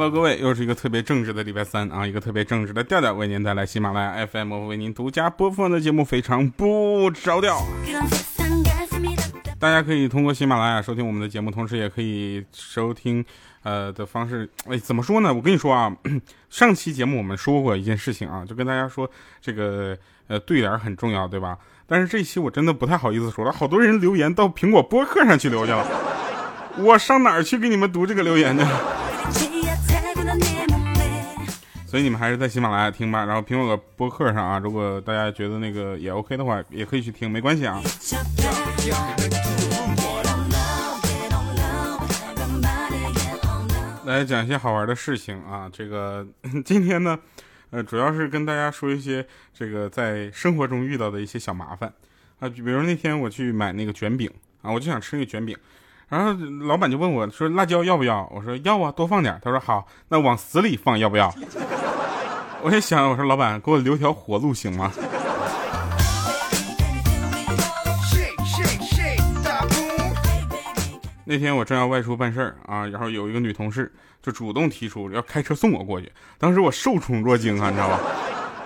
Hello，各位，又是一个特别正直的礼拜三啊，一个特别正直的调调为您带来喜马拉雅 FM 为您独家播放的节目，非常不着调。大家可以通过喜马拉雅收听我们的节目，同时也可以收听呃的方式。哎，怎么说呢？我跟你说啊，上期节目我们说过一件事情啊，就跟大家说这个呃对联很重要，对吧？但是这期我真的不太好意思说了，好多人留言到苹果播客上去留去了，我上哪儿去给你们读这个留言呢？所以你们还是在喜马拉雅听吧，然后苹果播客上啊，如果大家觉得那个也 OK 的话，也可以去听，没关系啊。来讲一些好玩的事情啊，这个 今天呢，呃，主要是跟大家说一些这个在生活中遇到的一些小麻烦啊，比如那天我去买那个卷饼啊，我就想吃那个卷饼。然后老板就问我说：“辣椒要不要？”我说：“要啊，多放点。”他说：“好，那往死里放要不要？”我也想，我说老板给我留条活路行吗？那天我正要外出办事儿啊，然后有一个女同事就主动提出要开车送我过去，当时我受宠若惊啊，你知道吧？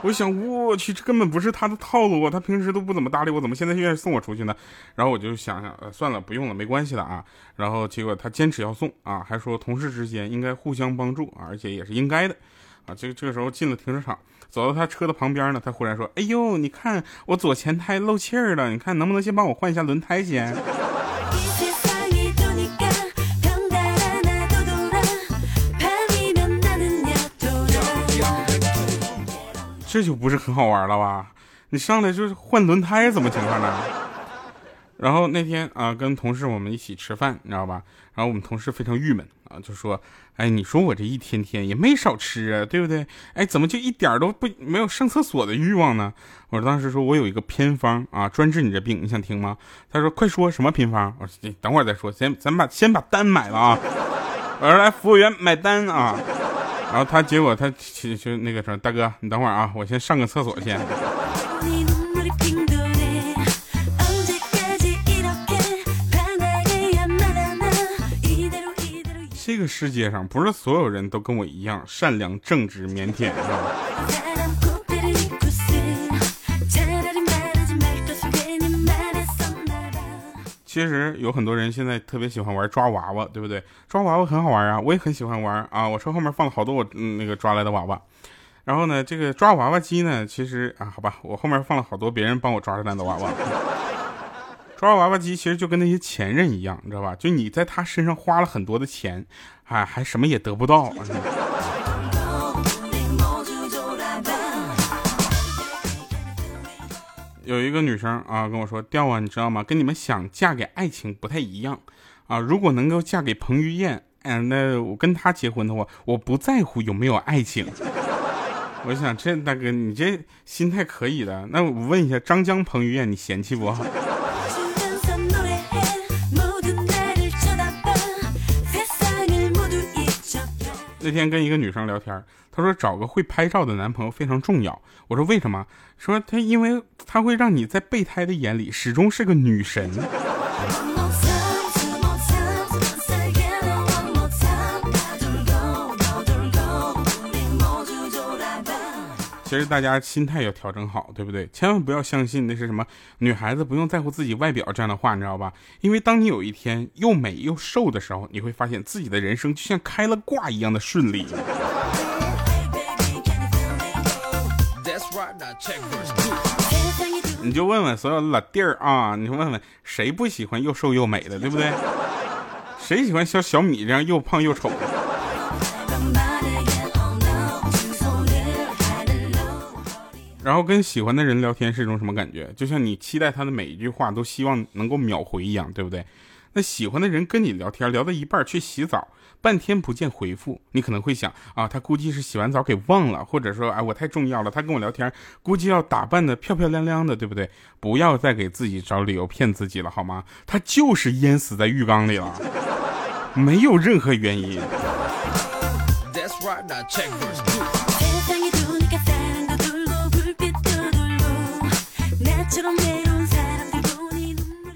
我想，我去，这根本不是他的套路啊！他平时都不怎么搭理我，怎么现在愿意送我出去呢？然后我就想想，呃，算了，不用了，没关系的啊。然后结果他坚持要送啊，还说同事之间应该互相帮助，而且也是应该的啊。这个这个时候进了停车场，走到他车的旁边呢，他忽然说：“哎呦，你看我左前胎漏气儿了，你看能不能先帮我换一下轮胎先？”这就不是很好玩了吧？你上来就是换轮胎，怎么情况呢？然后那天啊，跟同事我们一起吃饭，你知道吧？然后我们同事非常郁闷啊，就说：“哎，你说我这一天天也没少吃啊，对不对？哎，怎么就一点都不没有上厕所的欲望呢？”我当时说我有一个偏方啊，专治你这病，你想听吗？他说：“快说什么偏方？”我说：“等会儿再说，先咱把先把单买了啊。”我说：“来，服务员买单啊。”然后他结果他其实那个什么大哥，你等会儿啊，我先上个厕所先。个世界上不是所有人都跟我一样善良、正直、腼腆，其实有很多人现在特别喜欢玩抓娃娃，对不对？抓娃娃很好玩啊，我也很喜欢玩啊。我车后面放了好多我那个抓来的娃娃，然后呢，这个抓娃娃机呢，其实啊，好吧，我后面放了好多别人帮我抓出来的娃娃。抓娃娃机其实就跟那些前任一样，你知道吧？就你在他身上花了很多的钱，还还什么也得不到。有一个女生啊跟我说：“调啊，你知道吗？跟你们想嫁给爱情不太一样啊。如果能够嫁给彭于晏，嗯，那我跟他结婚的话，我不在乎有没有爱情。”我想，这大哥你这心态可以的。那我问一下，张江、彭于晏，你嫌弃不？那天跟一个女生聊天，她说找个会拍照的男朋友非常重要。我说为什么？说她因为她会让你在备胎的眼里始终是个女神。其实大家心态要调整好，对不对？千万不要相信那是什么女孩子不用在乎自己外表这样的话，你知道吧？因为当你有一天又美又瘦的时候，你会发现自己的人生就像开了挂一样的顺利。你就问问所有老弟儿啊，你问问谁不喜欢又瘦又美的，对不对？谁喜欢像小米这样又胖又丑的？然后跟喜欢的人聊天是一种什么感觉？就像你期待他的每一句话都希望能够秒回一样，对不对？那喜欢的人跟你聊天聊到一半去洗澡，半天不见回复，你可能会想啊，他估计是洗完澡给忘了，或者说哎我太重要了，他跟我聊天估计要打扮的漂漂亮亮的，对不对？不要再给自己找理由骗自己了好吗？他就是淹死在浴缸里了，没有任何原因。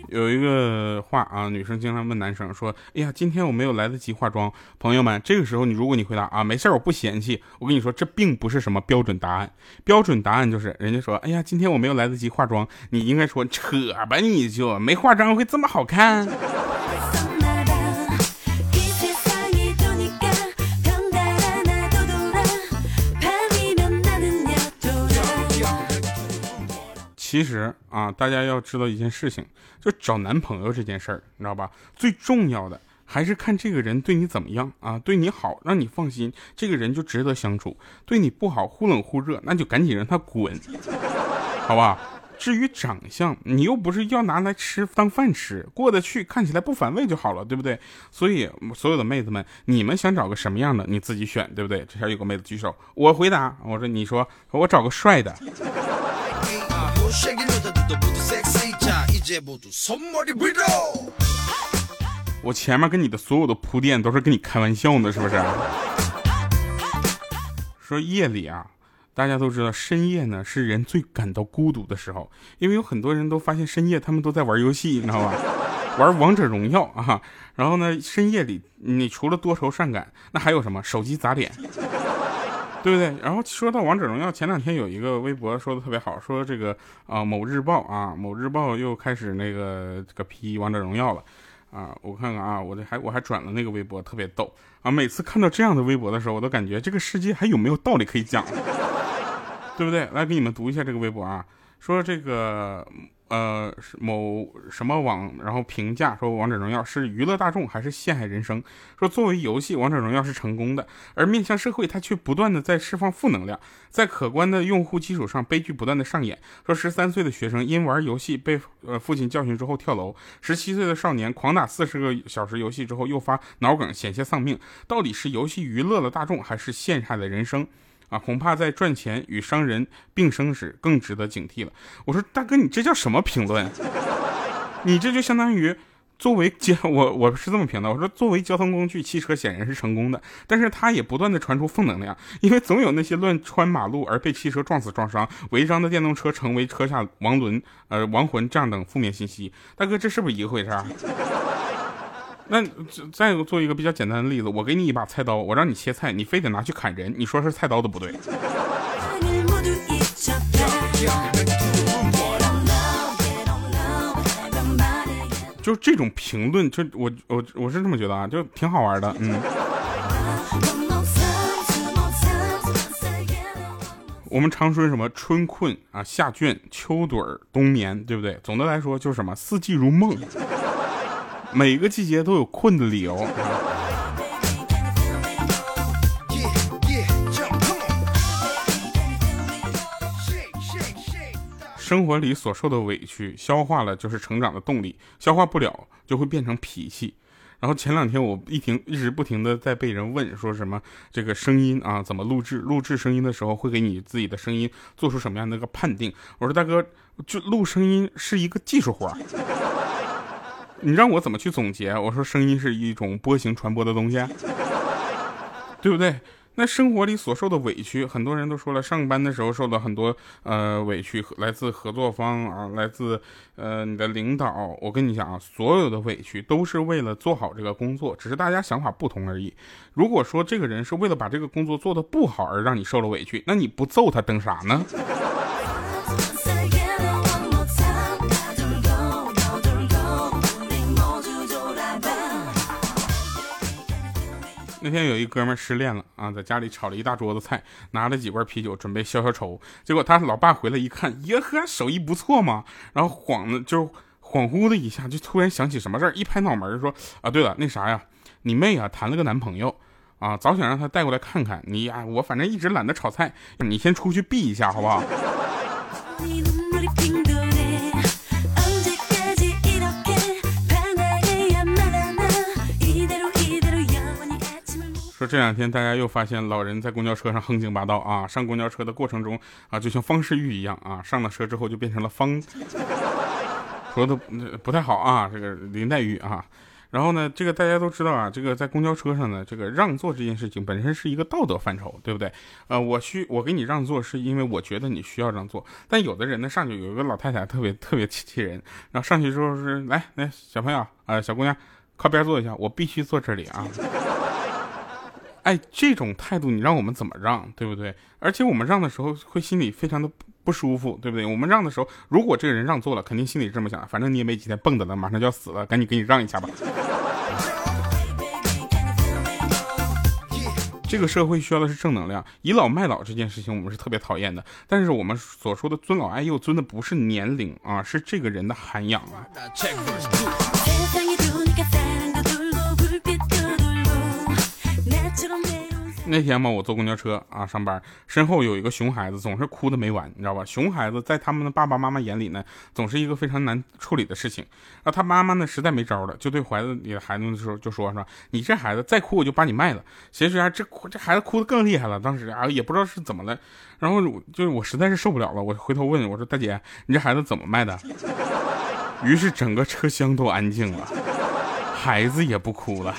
有一个话啊，女生经常问男生说：“哎呀，今天我没有来得及化妆。”朋友们，这个时候你如果你回答啊，没事我不嫌弃。我跟你说，这并不是什么标准答案。标准答案就是人家说：“哎呀，今天我没有来得及化妆。”你应该说：“扯吧，你就没化妆会这么好看。”其实啊，大家要知道一件事情，就找男朋友这件事儿，你知道吧？最重要的还是看这个人对你怎么样啊，对你好，让你放心，这个人就值得相处；对你不好，忽冷忽热，那就赶紧让他滚，好吧？至于长相，你又不是要拿来吃当饭吃，过得去，看起来不反胃就好了，对不对？所以所有的妹子们，你们想找个什么样的，你自己选，对不对？这下有个妹子举手，我回答，我说你说，我找个帅的。我前面跟你的所有的铺垫都是跟你开玩笑呢，是不是？说夜里啊，大家都知道深夜呢是人最感到孤独的时候，因为有很多人都发现深夜他们都在玩游戏，你知道吧？玩王者荣耀啊，然后呢，深夜里你除了多愁善感，那还有什么？手机砸脸。对不对？然后说到王者荣耀，前两天有一个微博说的特别好，说这个啊某日报啊某日报又开始那个这个批王者荣耀了，啊我看看啊我这还我还转了那个微博，特别逗啊！每次看到这样的微博的时候，我都感觉这个世界还有没有道理可以讲，对不对？来给你们读一下这个微博啊，说这个。呃，某什么网，然后评价说《王者荣耀》是娱乐大众还是陷害人生？说作为游戏，《王者荣耀》是成功的，而面向社会，它却不断的在释放负能量，在可观的用户基础上，悲剧不断的上演。说十三岁的学生因玩游戏被呃父亲教训之后跳楼，十七岁的少年狂打四十个小时游戏之后诱发脑梗险些丧命，到底是游戏娱乐了大众，还是陷害了人生？啊，恐怕在赚钱与伤人并生时更值得警惕了。我说大哥，你这叫什么评论？你这就相当于作为交我我是这么评的。我说作为交通工具，汽车显然是成功的，但是它也不断的传出负能量，因为总有那些乱穿马路而被汽车撞死撞伤、违章的电动车成为车下亡轮呃亡魂这样等负面信息。大哥，这是不是一个回事？那再做一个比较简单的例子，我给你一把菜刀，我让你切菜，你非得拿去砍人，你说是菜刀的不对。就这种评论，就我我我是这么觉得啊，就挺好玩的，嗯。我们常说什么春困啊，夏倦，秋盹冬眠，对不对？总的来说就是什么四季如梦。每个季节都有困的理由。生活里所受的委屈，消化了就是成长的动力，消化不了就会变成脾气。然后前两天我一停一直不停的在被人问，说什么这个声音啊怎么录制？录制声音的时候会给你自己的声音做出什么样的一个判定？我说大哥，就录声音是一个技术活。你让我怎么去总结？我说声音是一种波形传播的东西，对不对？那生活里所受的委屈，很多人都说了，上班的时候受到很多呃委屈，来自合作方啊，来自呃你的领导。我跟你讲啊，所有的委屈都是为了做好这个工作，只是大家想法不同而已。如果说这个人是为了把这个工作做得不好而让你受了委屈，那你不揍他等啥呢？那天有一哥们失恋了啊，在家里炒了一大桌子菜，拿了几罐啤酒准备消消愁。结果他老爸回来一看，耶呵，手艺不错嘛。然后恍的就恍惚的一下，就突然想起什么事儿，一拍脑门说啊，对了，那啥呀，你妹啊谈了个男朋友啊，早想让他带过来看看你呀。我反正一直懒得炒菜，你先出去避一下好不好？这两天大家又发现老人在公交车上横行霸道啊！上公交车的过程中啊，就像方世玉一样啊，上了车之后就变成了方，说的不太好啊，这个林黛玉啊。然后呢，这个大家都知道啊，这个在公交车上呢，这个让座这件事情本身是一个道德范畴，对不对？呃，我需我给你让座，是因为我觉得你需要让座。但有的人呢，上去有一个老太太特别特别气人，然后上去之后是来来小朋友啊，小姑娘靠边坐一下，我必须坐这里啊。哎，这种态度你让我们怎么让，对不对？而且我们让的时候会心里非常的不舒服，对不对？我们让的时候，如果这个人让座了，肯定心里这么想，反正你也没几天蹦跶了，马上就要死了，赶紧给你让一下吧。这个社会需要的是正能量，倚老卖老这件事情我们是特别讨厌的。但是我们所说的尊老爱幼，尊的不是年龄啊，是这个人的涵养啊。那天嘛，我坐公交车啊上班，身后有一个熊孩子，总是哭的没完，你知道吧？熊孩子在他们的爸爸妈妈眼里呢，总是一个非常难处理的事情。然后他妈妈呢，实在没招了，就对怀子里的孩子的时候就说：“说你这孩子再哭，我就把你卖了。”其实啊这哭这孩子哭的更厉害了，当时啊也不知道是怎么了。然后就是我实在是受不了了，我回头问我说：“大姐，你这孩子怎么卖的？”于是整个车厢都安静了，孩子也不哭了。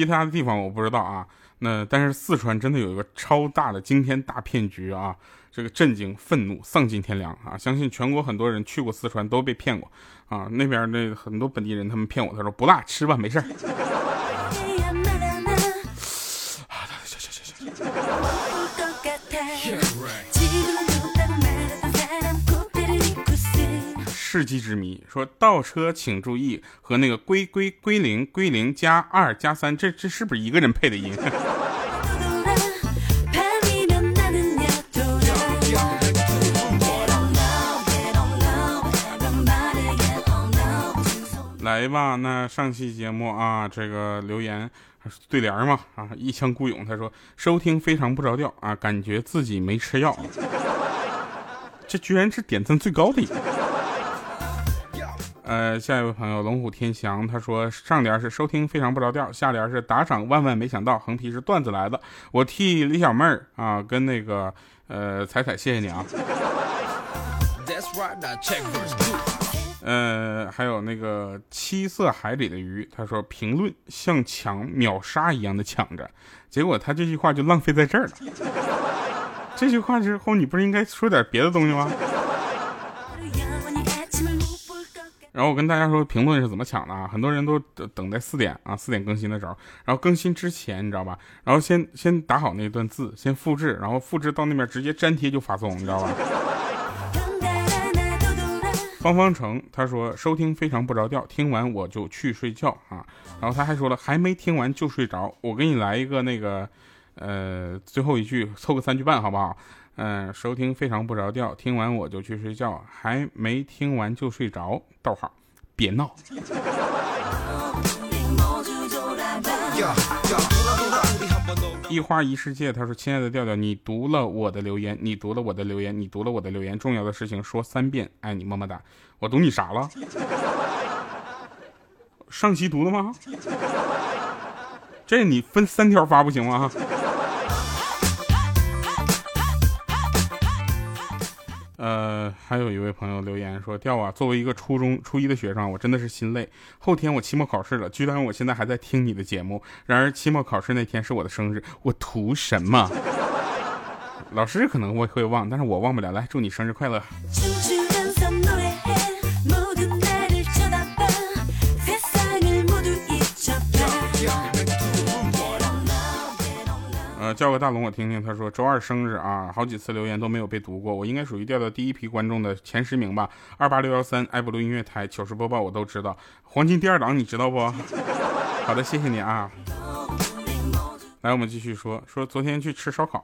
其他的地方我不知道啊，那但是四川真的有一个超大的惊天大骗局啊，这个震惊、愤怒、丧尽天良啊！相信全国很多人去过四川都被骗过啊，那边的很多本地人他们骗我，他说不辣，吃吧，没事儿。世纪之谜，说倒车请注意，和那个归归归零归零加二加三，这这是不是一个人配的音？来吧，那上期节目啊，这个留言对联嘛啊，一腔孤勇，他说收听非常不着调啊，感觉自己没吃药，这居然是点赞最高的一个。呃，下一位朋友龙虎天翔，他说上联是收听非常不着调，下联是打赏万万没想到，横批是段子来的。我替李小妹儿啊跟那个呃彩彩谢谢你啊。呃，还有那个七色海里的鱼，他说评论像抢秒杀一样的抢着，结果他这句话就浪费在这儿了。这句话之后，你不是应该说点别的东西吗？然后我跟大家说评论是怎么抢的啊？很多人都等在四点啊，四点更新的时候，然后更新之前你知道吧？然后先先打好那段字，先复制，然后复制到那边直接粘贴就发送，你知道吧？方方成他说收听非常不着调，听完我就去睡觉啊。然后他还说了还没听完就睡着，我给你来一个那个呃最后一句凑个三句半好不好？嗯，收听非常不着调，听完我就去睡觉，还没听完就睡着。逗号，别闹。一花一世界，他说：“亲爱的调调，你读了我的留言，你读了我的留言，你读了我的留言，重要的事情说三遍，爱你么么哒。”我读你啥了？上期读的吗？这你分三条发不行吗？呃，还有一位朋友留言说：“调啊，作为一个初中初一的学生，我真的是心累。后天我期末考试了，居然我现在还在听你的节目。然而期末考试那天是我的生日，我图什么？老师可能会会忘，但是我忘不了。来，祝你生日快乐。”叫个大龙，我听听。他说周二生日啊，好几次留言都没有被读过，我应该属于调到第一批观众的前十名吧。二八六幺三爱布鲁音乐台糗事播报我都知道，黄金第二档你知道不？好的，谢谢你啊。来，我们继续说说昨天去吃烧烤，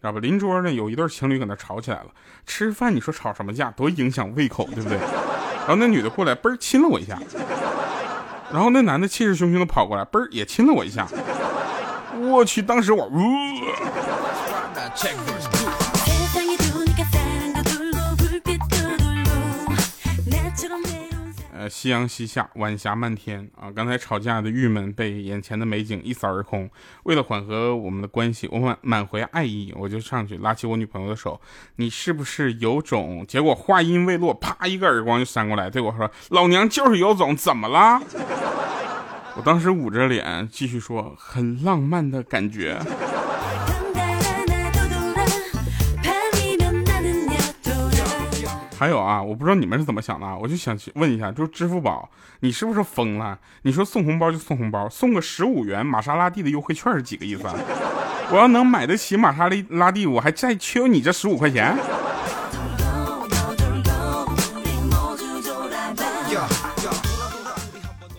知道吧？邻桌呢有一对情侣搁那吵起来了。吃饭你说吵什么架，多影响胃口，对不对？然后那女的过来，嘣亲了我一下。然后那男的气势汹汹的跑过来，嘣也亲了我一下。我去，当时我，呃，夕阳西下，晚霞漫天啊！刚才吵架的郁闷被眼前的美景一扫而空。为了缓和我们的关系，我满满怀爱意，我就上去拉起我女朋友的手：“你是不是有种？”结果话音未落，啪一个耳光就扇过来，对我说：“老娘就是有种，怎么了？”我当时捂着脸继续说：“很浪漫的感觉。”还有啊，我不知道你们是怎么想的，啊我就想问一下，就是支付宝，你是不是疯了？你说送红包就送红包，送个十五元玛莎拉蒂的优惠券是几个意思？啊我要能买得起玛莎拉蒂，我还再缺你这十五块钱？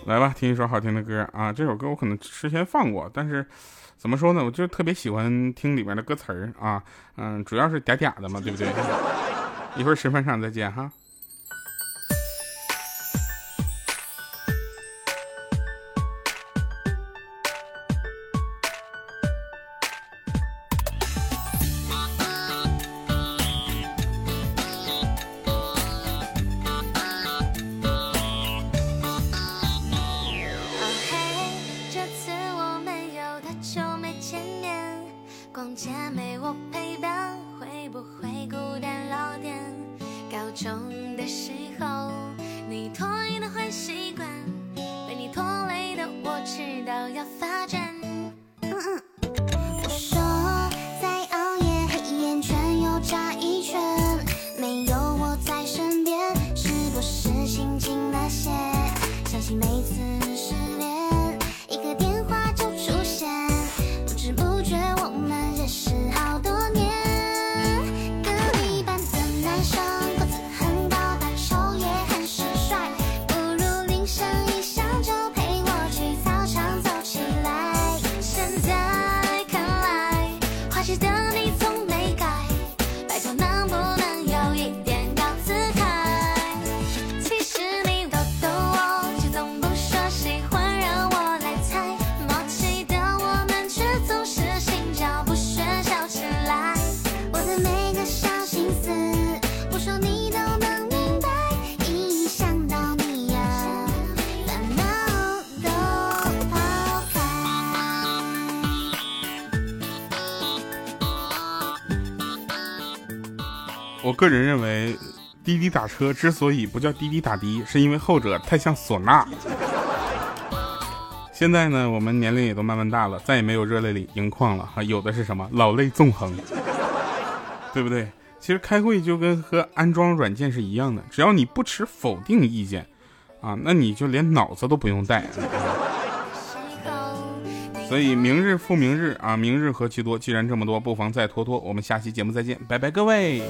来吧，听一首好听的歌啊！这首歌我可能之前放过，但是怎么说呢？我就特别喜欢听里面的歌词儿啊，嗯，主要是嗲嗲的嘛，对不对？一会儿吃饭上再见哈。我个人认为，滴滴打车之所以不叫滴滴打的，是因为后者太像唢呐。现在呢，我们年龄也都慢慢大了，再也没有热泪盈眶了，哈，有的是什么老泪纵横，对不对？其实开会就跟和安装软件是一样的，只要你不持否定意见，啊，那你就连脑子都不用带。所以明日复明日啊，明日何其多。既然这么多，不妨再拖拖。我们下期节目再见，拜拜，各位。